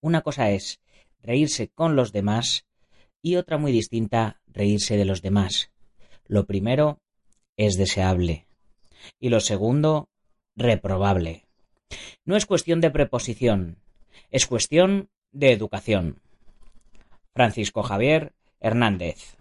Una cosa es reírse con los demás y otra muy distinta, reírse de los demás. Lo primero es deseable y lo segundo, reprobable. No es cuestión de preposición, es cuestión de educación. Francisco Javier Hernández.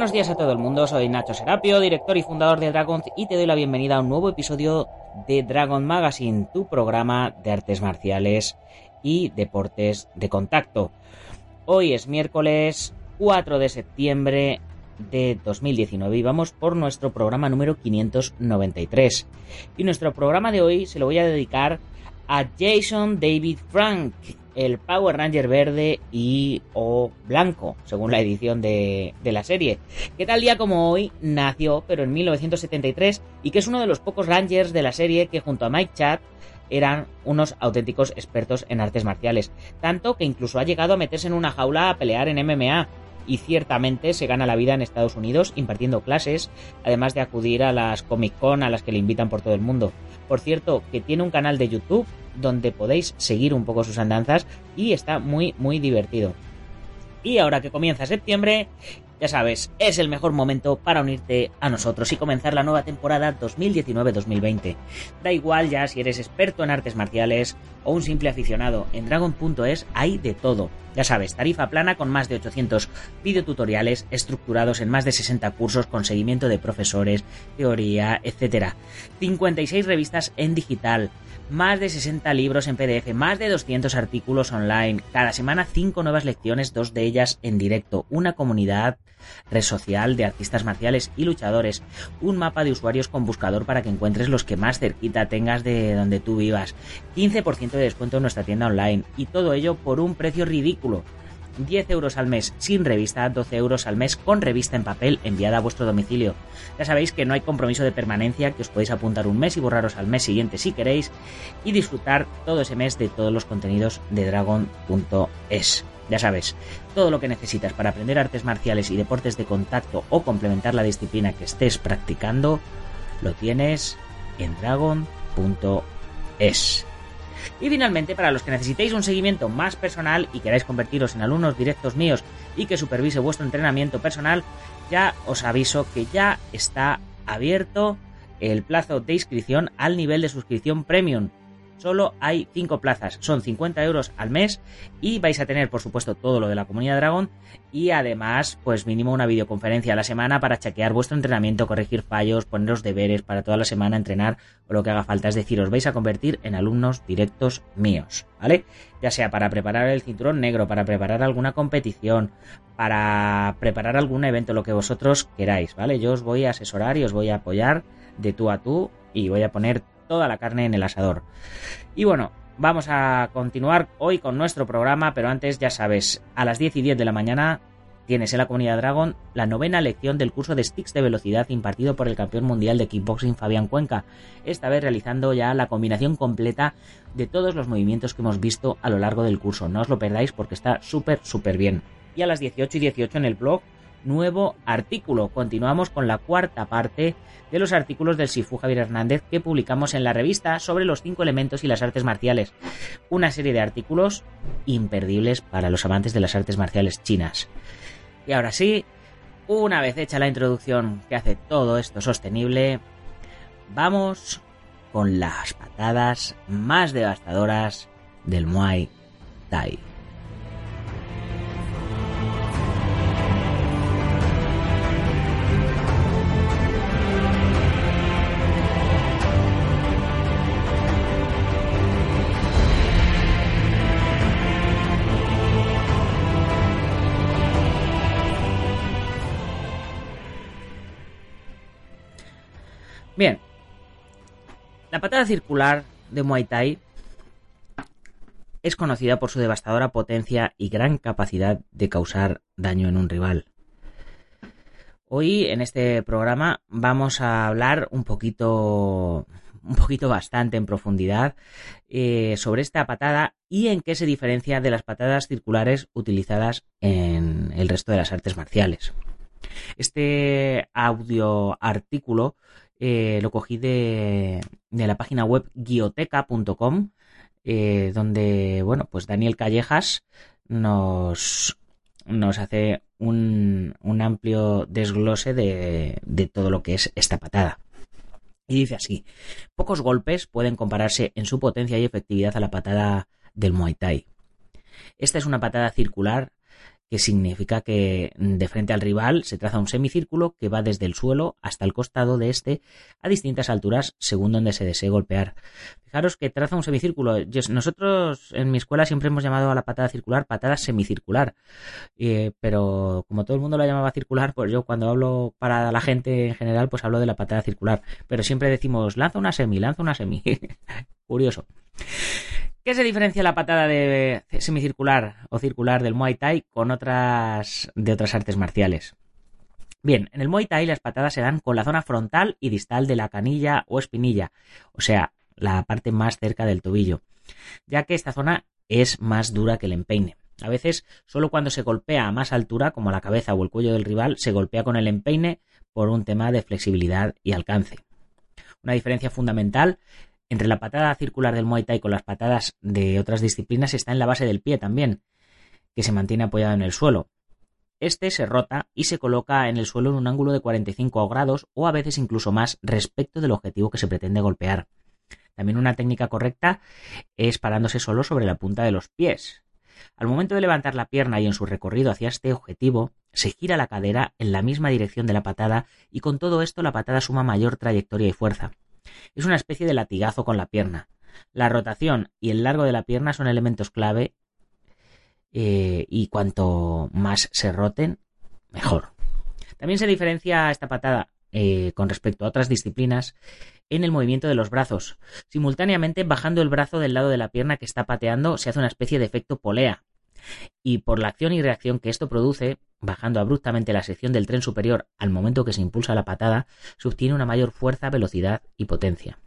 Buenos días a todo el mundo, soy Nacho Serapio, director y fundador de Dragon y te doy la bienvenida a un nuevo episodio de Dragon Magazine, tu programa de artes marciales y deportes de contacto. Hoy es miércoles 4 de septiembre de 2019 y vamos por nuestro programa número 593. Y nuestro programa de hoy se lo voy a dedicar a Jason David Frank, el Power Ranger verde y o blanco, según la edición de, de, la serie, que tal día como hoy nació, pero en 1973, y que es uno de los pocos Rangers de la serie que junto a Mike Chad eran unos auténticos expertos en artes marciales, tanto que incluso ha llegado a meterse en una jaula a pelear en MMA, y ciertamente se gana la vida en Estados Unidos impartiendo clases, además de acudir a las Comic Con a las que le invitan por todo el mundo. Por cierto, que tiene un canal de YouTube donde podéis seguir un poco sus andanzas y está muy muy divertido. Y ahora que comienza septiembre, ya sabes, es el mejor momento para unirte a nosotros y comenzar la nueva temporada 2019-2020. Da igual ya si eres experto en artes marciales o un simple aficionado, en Dragon.es hay de todo. Ya sabes, tarifa plana con más de 800 videotutoriales estructurados en más de 60 cursos con seguimiento de profesores, teoría, etc. 56 revistas en digital, más de 60 libros en PDF, más de 200 artículos online, cada semana 5 nuevas lecciones, dos de ellas en directo, una comunidad red social de artistas marciales y luchadores, un mapa de usuarios con buscador para que encuentres los que más cerquita tengas de donde tú vivas, 15% de descuento en nuestra tienda online y todo ello por un precio ridículo. 10 euros al mes sin revista, 12 euros al mes con revista en papel enviada a vuestro domicilio. Ya sabéis que no hay compromiso de permanencia, que os podéis apuntar un mes y borraros al mes siguiente si queréis y disfrutar todo ese mes de todos los contenidos de dragon.es. Ya sabes, todo lo que necesitas para aprender artes marciales y deportes de contacto o complementar la disciplina que estés practicando, lo tienes en dragon.es. Y finalmente, para los que necesitéis un seguimiento más personal y queráis convertiros en alumnos directos míos y que supervise vuestro entrenamiento personal, ya os aviso que ya está abierto el plazo de inscripción al nivel de suscripción premium solo hay 5 plazas, son 50 euros al mes y vais a tener por supuesto todo lo de la comunidad Dragon y además pues mínimo una videoconferencia a la semana para chequear vuestro entrenamiento, corregir fallos, poneros deberes para toda la semana, entrenar o lo que haga falta, es decir, os vais a convertir en alumnos directos míos, ¿vale? Ya sea para preparar el cinturón negro, para preparar alguna competición, para preparar algún evento, lo que vosotros queráis, ¿vale? Yo os voy a asesorar y os voy a apoyar de tú a tú y voy a poner toda la carne en el asador. Y bueno, vamos a continuar hoy con nuestro programa, pero antes ya sabes, a las 10 y 10 de la mañana tienes en la comunidad Dragon la novena lección del curso de sticks de velocidad impartido por el campeón mundial de kickboxing Fabián Cuenca, esta vez realizando ya la combinación completa de todos los movimientos que hemos visto a lo largo del curso. No os lo perdáis porque está súper, súper bien. Y a las 18 y 18 en el blog nuevo artículo. Continuamos con la cuarta parte de los artículos del Sifu Javier Hernández que publicamos en la revista sobre los cinco elementos y las artes marciales. Una serie de artículos imperdibles para los amantes de las artes marciales chinas. Y ahora sí, una vez hecha la introducción que hace todo esto sostenible, vamos con las patadas más devastadoras del Muay Thai. Patada circular de Muay Thai es conocida por su devastadora potencia y gran capacidad de causar daño en un rival. Hoy en este programa vamos a hablar un poquito, un poquito bastante en profundidad eh, sobre esta patada y en qué se diferencia de las patadas circulares utilizadas en el resto de las artes marciales. Este audio artículo eh, lo cogí de, de, la página web guioteca.com, eh, donde, bueno, pues Daniel Callejas nos, nos hace un, un amplio desglose de, de todo lo que es esta patada. Y dice así, pocos golpes pueden compararse en su potencia y efectividad a la patada del Muay Thai. Esta es una patada circular que significa que mm, de frente al rival se traza un semicírculo que va desde el suelo hasta el costado de este a distintas alturas según donde se desee golpear. Fijaros que traza un semicírculo. nosotros en mi escuela siempre hemos llamado a la patada circular patada semicircular, eh, pero como todo el mundo la llamaba circular, pues yo cuando hablo para la gente en general, pues hablo de la patada circular. Pero siempre decimos lanza una semi, lanza una semi. Curioso. ¿Qué se diferencia la patada de semicircular o circular del Muay Thai con otras de otras artes marciales? Bien, en el Muay Thai las patadas se dan con la zona frontal y distal de la canilla o espinilla, o sea, la parte más cerca del tobillo, ya que esta zona es más dura que el empeine. A veces, solo cuando se golpea a más altura, como la cabeza o el cuello del rival, se golpea con el empeine por un tema de flexibilidad y alcance. Una diferencia fundamental entre la patada circular del Muay Thai con las patadas de otras disciplinas está en la base del pie también, que se mantiene apoyado en el suelo. Este se rota y se coloca en el suelo en un ángulo de 45 grados o a veces incluso más respecto del objetivo que se pretende golpear. También una técnica correcta es parándose solo sobre la punta de los pies. Al momento de levantar la pierna y en su recorrido hacia este objetivo, se gira la cadera en la misma dirección de la patada y con todo esto la patada suma mayor trayectoria y fuerza. Es una especie de latigazo con la pierna. La rotación y el largo de la pierna son elementos clave eh, y cuanto más se roten, mejor. También se diferencia esta patada eh, con respecto a otras disciplinas en el movimiento de los brazos. Simultáneamente, bajando el brazo del lado de la pierna que está pateando, se hace una especie de efecto polea. Y por la acción y reacción que esto produce, bajando abruptamente la sección del tren superior al momento que se impulsa la patada, se obtiene una mayor fuerza, velocidad y potencia.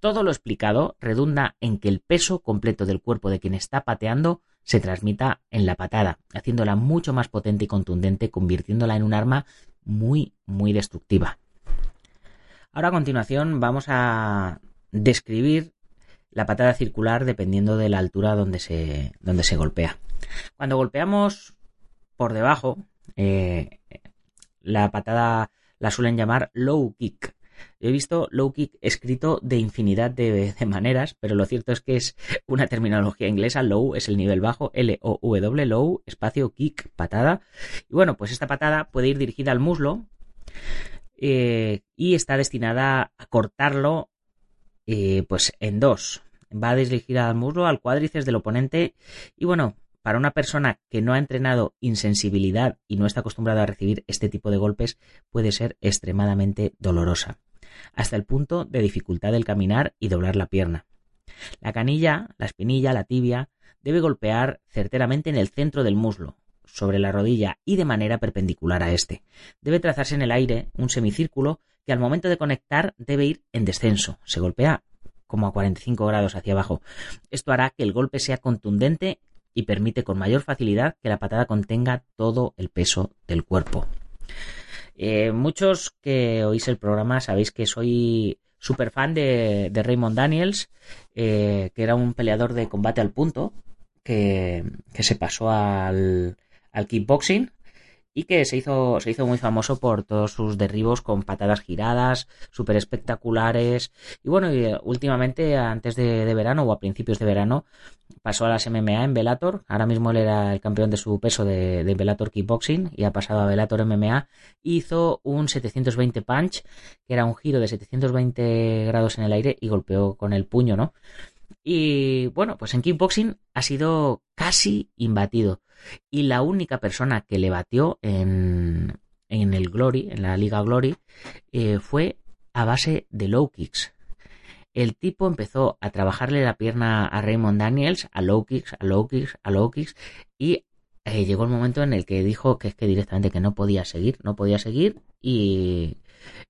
Todo lo explicado redunda en que el peso completo del cuerpo de quien está pateando se transmita en la patada, haciéndola mucho más potente y contundente, convirtiéndola en un arma muy, muy destructiva. Ahora a continuación vamos a describir la patada circular dependiendo de la altura donde se, donde se golpea. Cuando golpeamos por debajo, eh, la patada la suelen llamar low kick. he visto low kick escrito de infinidad de, maneras, pero lo cierto es que es una terminología inglesa. Low es el nivel bajo, L-O-W, low, espacio, kick, patada. Y bueno, pues esta patada puede ir dirigida al muslo eh, y está destinada a cortarlo eh, pues en dos. Va dirigida al muslo, al cuádriceps del oponente y bueno, para una persona que no ha entrenado insensibilidad y no está acostumbrada a recibir este tipo de golpes puede ser extremadamente dolorosa, hasta el punto de dificultad del caminar y doblar la pierna. La canilla, la espinilla, la tibia, debe golpear certeramente en el centro del muslo, sobre la rodilla y de manera perpendicular a este. Debe trazarse en el aire un semicírculo que al momento de conectar debe ir en descenso. Se golpea como a 45 grados hacia abajo. Esto hará que el golpe sea contundente y permite con mayor facilidad que la patada contenga todo el peso del cuerpo. Eh, muchos que oís el programa sabéis que soy súper fan de, Raymond Daniels, eh, que era un peleador de combate al punto, que, se pasó al, al kickboxing y que se hizo, se hizo muy famoso por todos sus derribos con patadas giradas, súper espectaculares. Y bueno, eh, últimamente, antes de, verano o a principios de verano, pasó a las MMA en Bellator. Ahora mismo él era el campeón de su peso de, de Bellator Kickboxing y ha pasado a Bellator MMA. Hizo un 720 punch, que era un giro de 720 grados en el aire y golpeó con el puño, ¿no? Y bueno, pues en kickboxing ha sido casi imbatido. Y la única persona que le batió en, en el Glory, en la Liga Glory, eh, fue a base de low kicks. el tipo empezó a trabajarle la pierna a Raymond Daniels, a low kicks, a low kicks, a low kicks, y eh, llegó el momento en el que dijo que es que directamente que no podía seguir, no podía seguir y,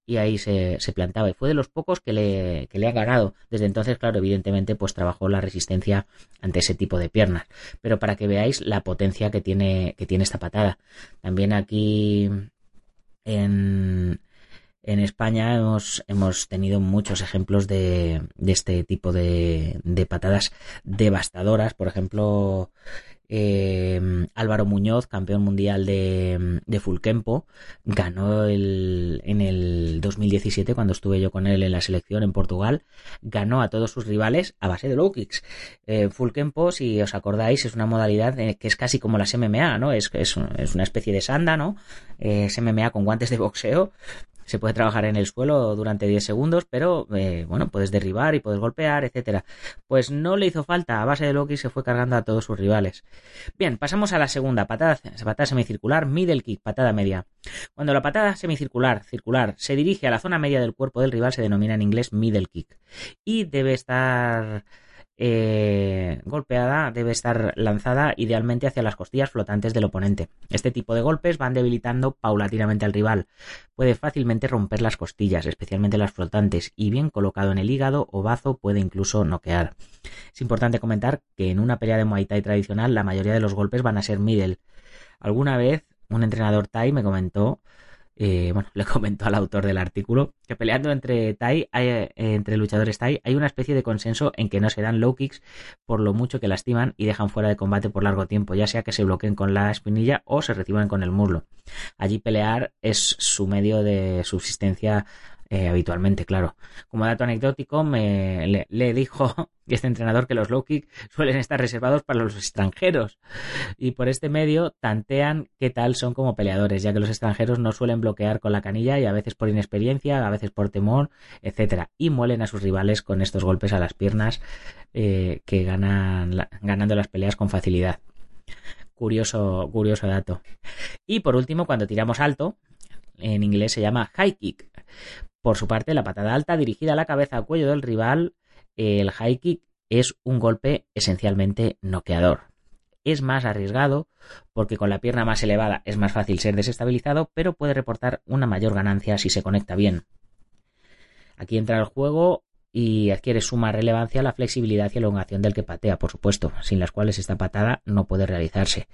y ahí se, se, plantaba y fue de los pocos que le, que le ha ganado. Desde entonces, claro, evidentemente pues trabajó la resistencia ante ese tipo de piernas, pero para que veáis la potencia que tiene, que tiene esta patada. También aquí en, en España hemos, hemos tenido muchos ejemplos de, de este tipo de, de, patadas devastadoras. Por ejemplo, eh, Álvaro Muñoz, campeón mundial de, de Fulkempo, ganó el, en el 2017, cuando estuve yo con él en la selección en Portugal, ganó a todos sus rivales a base de low kicks. Eh, Fulkempo, si os acordáis, es una modalidad que es casi como las MMA, ¿no? Es, es, es una especie de sanda, ¿no? Eh, es MMA con guantes de boxeo, se puede trabajar en el suelo durante 10 segundos, pero eh, bueno, puedes derribar y puedes golpear, etcétera. Pues no le hizo falta, a base de Loki se fue cargando a todos sus rivales. Bien, pasamos a la segunda, patada, patada semicircular, middle kick, patada media. Cuando la patada semicircular, circular, se dirige a la zona media del cuerpo del rival, se denomina en inglés middle kick. Y debe estar eh, golpeada debe estar lanzada idealmente hacia las costillas flotantes del oponente. Este tipo de golpes van debilitando paulatinamente al rival. Puede fácilmente romper las costillas, especialmente las flotantes, y bien colocado en el hígado o bazo puede incluso noquear. Es importante comentar que en una pelea de Muay Thai tradicional la mayoría de los golpes van a ser middle. Alguna vez un entrenador Thai me comentó eh, bueno, le comentó al autor del artículo que peleando entre Thai, eh, entre luchadores Thai, hay una especie de consenso en que no se dan low kicks por lo mucho que lastiman y dejan fuera de combate por largo tiempo, ya sea que se bloqueen con la espinilla o se reciban con el muslo. Allí pelear es su medio de subsistencia eh, habitualmente, claro. Como dato anecdótico, me, le, dijo este entrenador que los low kick suelen estar reservados para los extranjeros y por este medio tantean qué tal son como peleadores, ya que los extranjeros no suelen bloquear con la canilla y a veces por inexperiencia, a veces por temor, etcétera, y muelen a sus rivales con estos golpes a las piernas eh, que ganan ganando las peleas con facilidad. Curioso, curioso dato. Y por último, cuando tiramos alto, en inglés se llama high kick. Por su parte, la patada alta dirigida a la cabeza al cuello del rival, el high kick es un golpe esencialmente noqueador. Es más arriesgado porque con la pierna más elevada es más fácil ser desestabilizado, pero puede reportar una mayor ganancia si se conecta bien. Aquí entra el juego y adquiere suma relevancia la flexibilidad y elongación del que patea, por supuesto, sin las cuales esta patada no puede realizarse.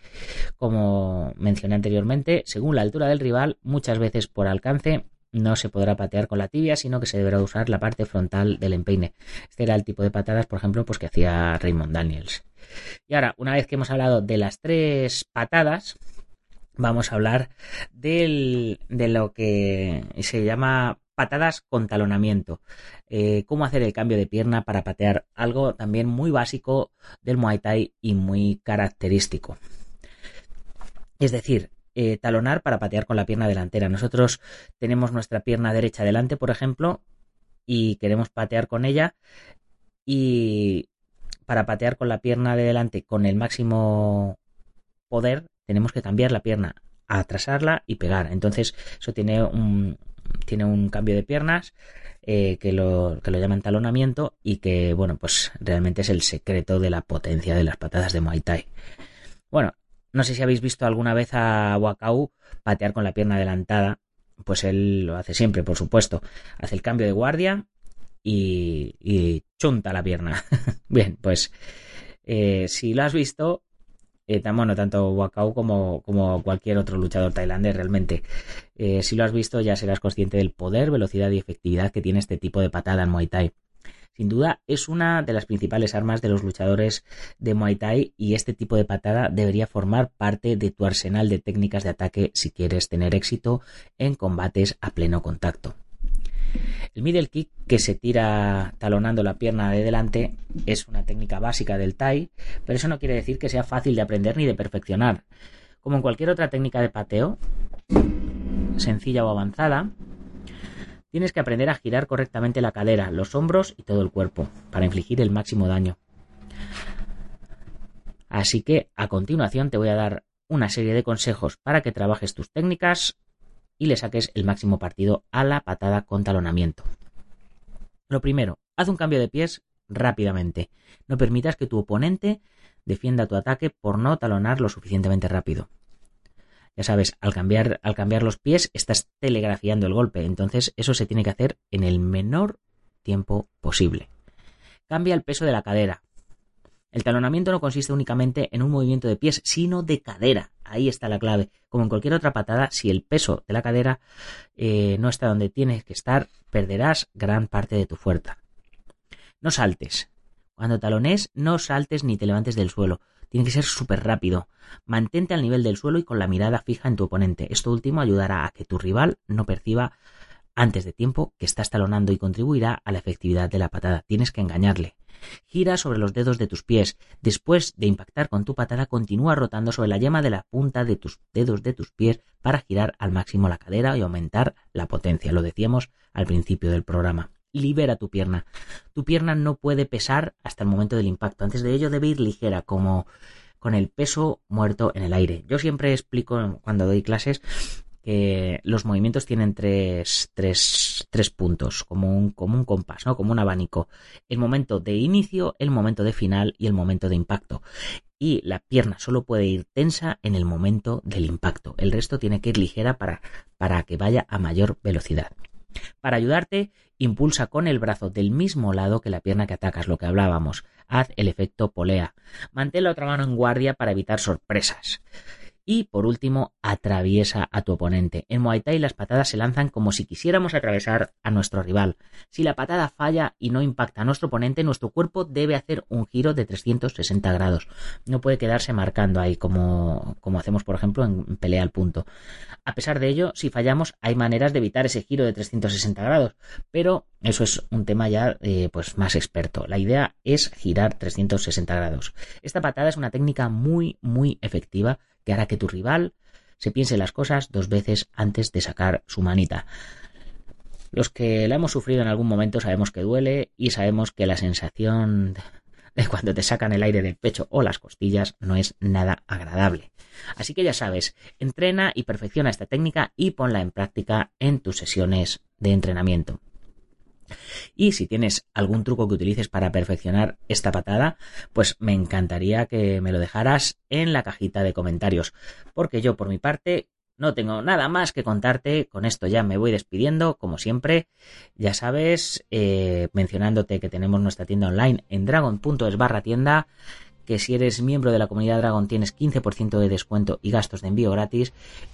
Como mencioné anteriormente, según la altura del rival, muchas veces por alcance no se podrá patear con la tibia, sino que se deberá usar la parte frontal del empeine. Este era el tipo de patadas, por ejemplo, pues que hacía Raymond Daniels. Y ahora, una vez que hemos hablado de las tres patadas, vamos a hablar del, de lo que se llama patadas con talonamiento. Eh, cómo hacer el cambio de pierna para patear. Algo también muy básico del Muay Thai y muy característico. Es decir, eh, talonar para patear con la pierna delantera. Nosotros tenemos nuestra pierna derecha delante, por ejemplo, y queremos patear con ella. Y para patear con la pierna de delante con el máximo poder, tenemos que cambiar la pierna, atrasarla y pegar. Entonces, eso tiene un, tiene un cambio de piernas eh, que, lo, que lo llaman talonamiento y que, bueno, pues realmente es el secreto de la potencia de las patadas de Muay Thai. Bueno, no sé si habéis visto alguna vez a Wakau patear con la pierna adelantada. Pues él lo hace siempre, por supuesto. Hace el cambio de guardia y, chunta la pierna. Bien, pues eh, si lo has visto, eh, bueno, tanto Wakau como, como, cualquier otro luchador tailandés realmente. Eh, si lo has visto ya serás consciente del poder, velocidad y efectividad que tiene este tipo de patada en Muay Thai. Sin duda es una de las principales armas de los luchadores de Muay Thai y este tipo de patada debería formar parte de tu arsenal de técnicas de ataque si quieres tener éxito en combates a pleno contacto. El middle kick, que se tira talonando la pierna de delante, es una técnica básica del Thai, pero eso no quiere decir que sea fácil de aprender ni de perfeccionar. Como en cualquier otra técnica de pateo, sencilla o avanzada, Tienes que aprender a girar correctamente la cadera, los hombros y todo el cuerpo para infligir el máximo daño. Así que a continuación te voy a dar una serie de consejos para que trabajes tus técnicas y le saques el máximo partido a la patada con talonamiento. Lo primero, Haz un cambio de pies rápidamente. No permitas que tu oponente defienda tu ataque por no talonar lo suficientemente rápido. Ya sabes, al cambiar, los pies estás telegrafiando el golpe, entonces eso se tiene que hacer en el menor tiempo posible. Cambia el peso de la cadera. El talonamiento no consiste únicamente en un movimiento de pies, sino de cadera. Ahí está la clave. Como en cualquier otra patada, si el peso de la cadera eh, no está donde tienes que estar, perderás gran parte de tu fuerza. No saltes. Cuando talones, no saltes ni te levantes del suelo. Tiene que ser súper rápido. Mantente al nivel del suelo y con la mirada fija en tu oponente. Esto último ayudará a que tu rival no perciba antes de tiempo que estás talonando y contribuirá a la efectividad de la patada. Tienes que engañarle. Gira sobre los dedos de tus pies. Después de impactar con tu patada, continúa rotando sobre la yema de la punta de tus dedos de tus pies para girar al máximo la cadera y aumentar la potencia. Lo decíamos al principio del programa libera tu pierna. Tu pierna no puede pesar hasta el momento del impacto. Antes de ello debe ir ligera, como con el peso muerto en el aire. Yo siempre explico cuando doy clases que los movimientos tienen tres, tres, tres puntos, como un, como un compás, ¿no? Como un abanico. El momento de inicio, el momento de final y el momento de impacto. Y la pierna solo puede ir tensa en el momento del impacto. El resto tiene que ir ligera para, para que vaya a mayor velocidad. Para ayudarte, impulsa con el brazo del mismo lado que la pierna que atacas, lo que hablábamos. Haz el efecto polea. Mantén la otra mano en guardia para evitar sorpresas. Y por último, atraviesa a tu oponente. En Muay Thai las patadas se lanzan como si quisiéramos atravesar a nuestro rival. Si la patada falla y no impacta a nuestro oponente, nuestro cuerpo debe hacer un giro de 360 grados. No puede quedarse marcando ahí como, como hacemos, por ejemplo, en pelea al punto. A pesar de ello, si fallamos, hay maneras de evitar ese giro de 360 grados. Pero eso es un tema ya eh, pues más experto. La idea es girar 360 grados. Esta patada es una técnica muy, muy efectiva que hará que tu rival se piense las cosas dos veces antes de sacar su manita. Los que la hemos sufrido en algún momento sabemos que duele y sabemos que la sensación de cuando te sacan el aire del pecho o las costillas no es nada agradable. Así que ya sabes, entrena y perfecciona esta técnica y ponla en práctica en tus sesiones de entrenamiento. Y si tienes algún truco que utilices para perfeccionar esta patada, pues me encantaría que me lo dejaras en la cajita de comentarios, porque yo por mi parte no tengo nada más que contarte, con esto ya me voy despidiendo, como siempre, ya sabes, eh, mencionándote que tenemos nuestra tienda online en dragon.es barra tienda, que si eres miembro de la comunidad Dragon tienes 15% de descuento y gastos de envío gratis.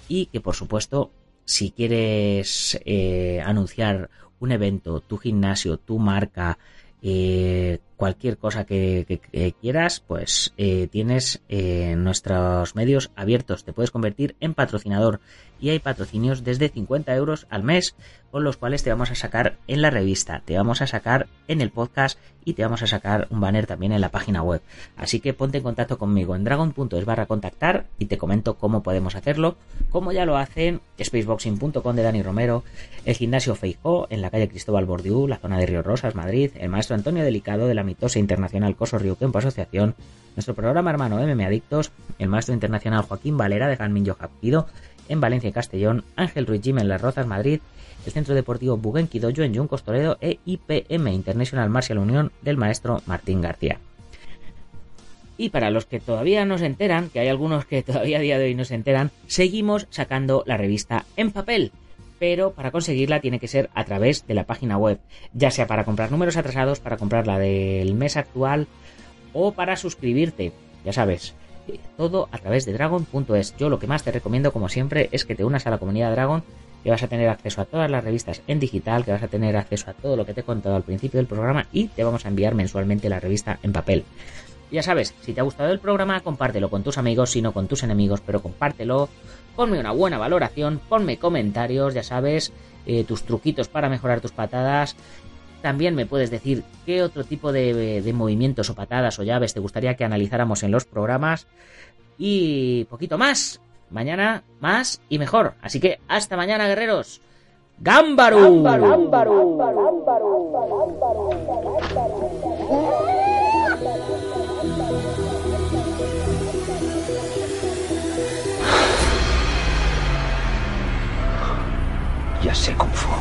Y que por supuesto si quieres eh, anunciar un evento, tu gimnasio, tu marca, eh, cualquier cosa que, quieras, pues eh, tienes eh, nuestros medios abiertos. Te puedes convertir en patrocinador y hay patrocinios desde 50 euros al mes con los cuales te vamos a sacar en la revista, te vamos a sacar en el podcast y te vamos a sacar un banner también en la página web. Así que ponte en contacto conmigo en dragon.es barra contactar y te comento cómo podemos hacerlo, como ya lo hacen spaceboxing.com de Dani Romero, el gimnasio Feijó en la calle Cristóbal Bordiú, la zona de Río Rosas, Madrid, el maestro Antonio Delicado de la mitosa internacional Coso Río Kempo Asociación, nuestro programa hermano MM Adictos, el maestro internacional Joaquín Valera de Janmin Japido en Valencia y Castellón, Ángel Ruiz Jim en Las Rozas, Madrid, el Centro Deportivo Buguenquidoyo en Yuncos Toledo e IPM International Martial Unión del maestro Martín García. Y para los que todavía no se enteran, que hay algunos que todavía a día de hoy no se enteran, seguimos sacando la revista en papel. Pero para conseguirla tiene que ser a través de la página web, ya sea para comprar números atrasados, para comprar la del mes actual o para suscribirte. Ya sabes, todo a través de dragon.es. Yo lo que más te recomiendo, como siempre, es que te unas a la comunidad Dragon, que vas a tener acceso a todas las revistas en digital, que vas a tener acceso a todo lo que te he contado al principio del programa y te vamos a enviar mensualmente la revista en papel. Ya sabes, si te ha gustado el programa, compártelo con tus amigos, si no con tus enemigos, pero compártelo, ponme una buena valoración, ponme comentarios, ya sabes, eh, tus truquitos para mejorar tus patadas también me puedes decir qué otro tipo de, movimientos o patadas o llaves te gustaría que analizáramos en los programas. Y poquito más. Mañana más y mejor. Así que hasta mañana, guerreros. Já sei como for.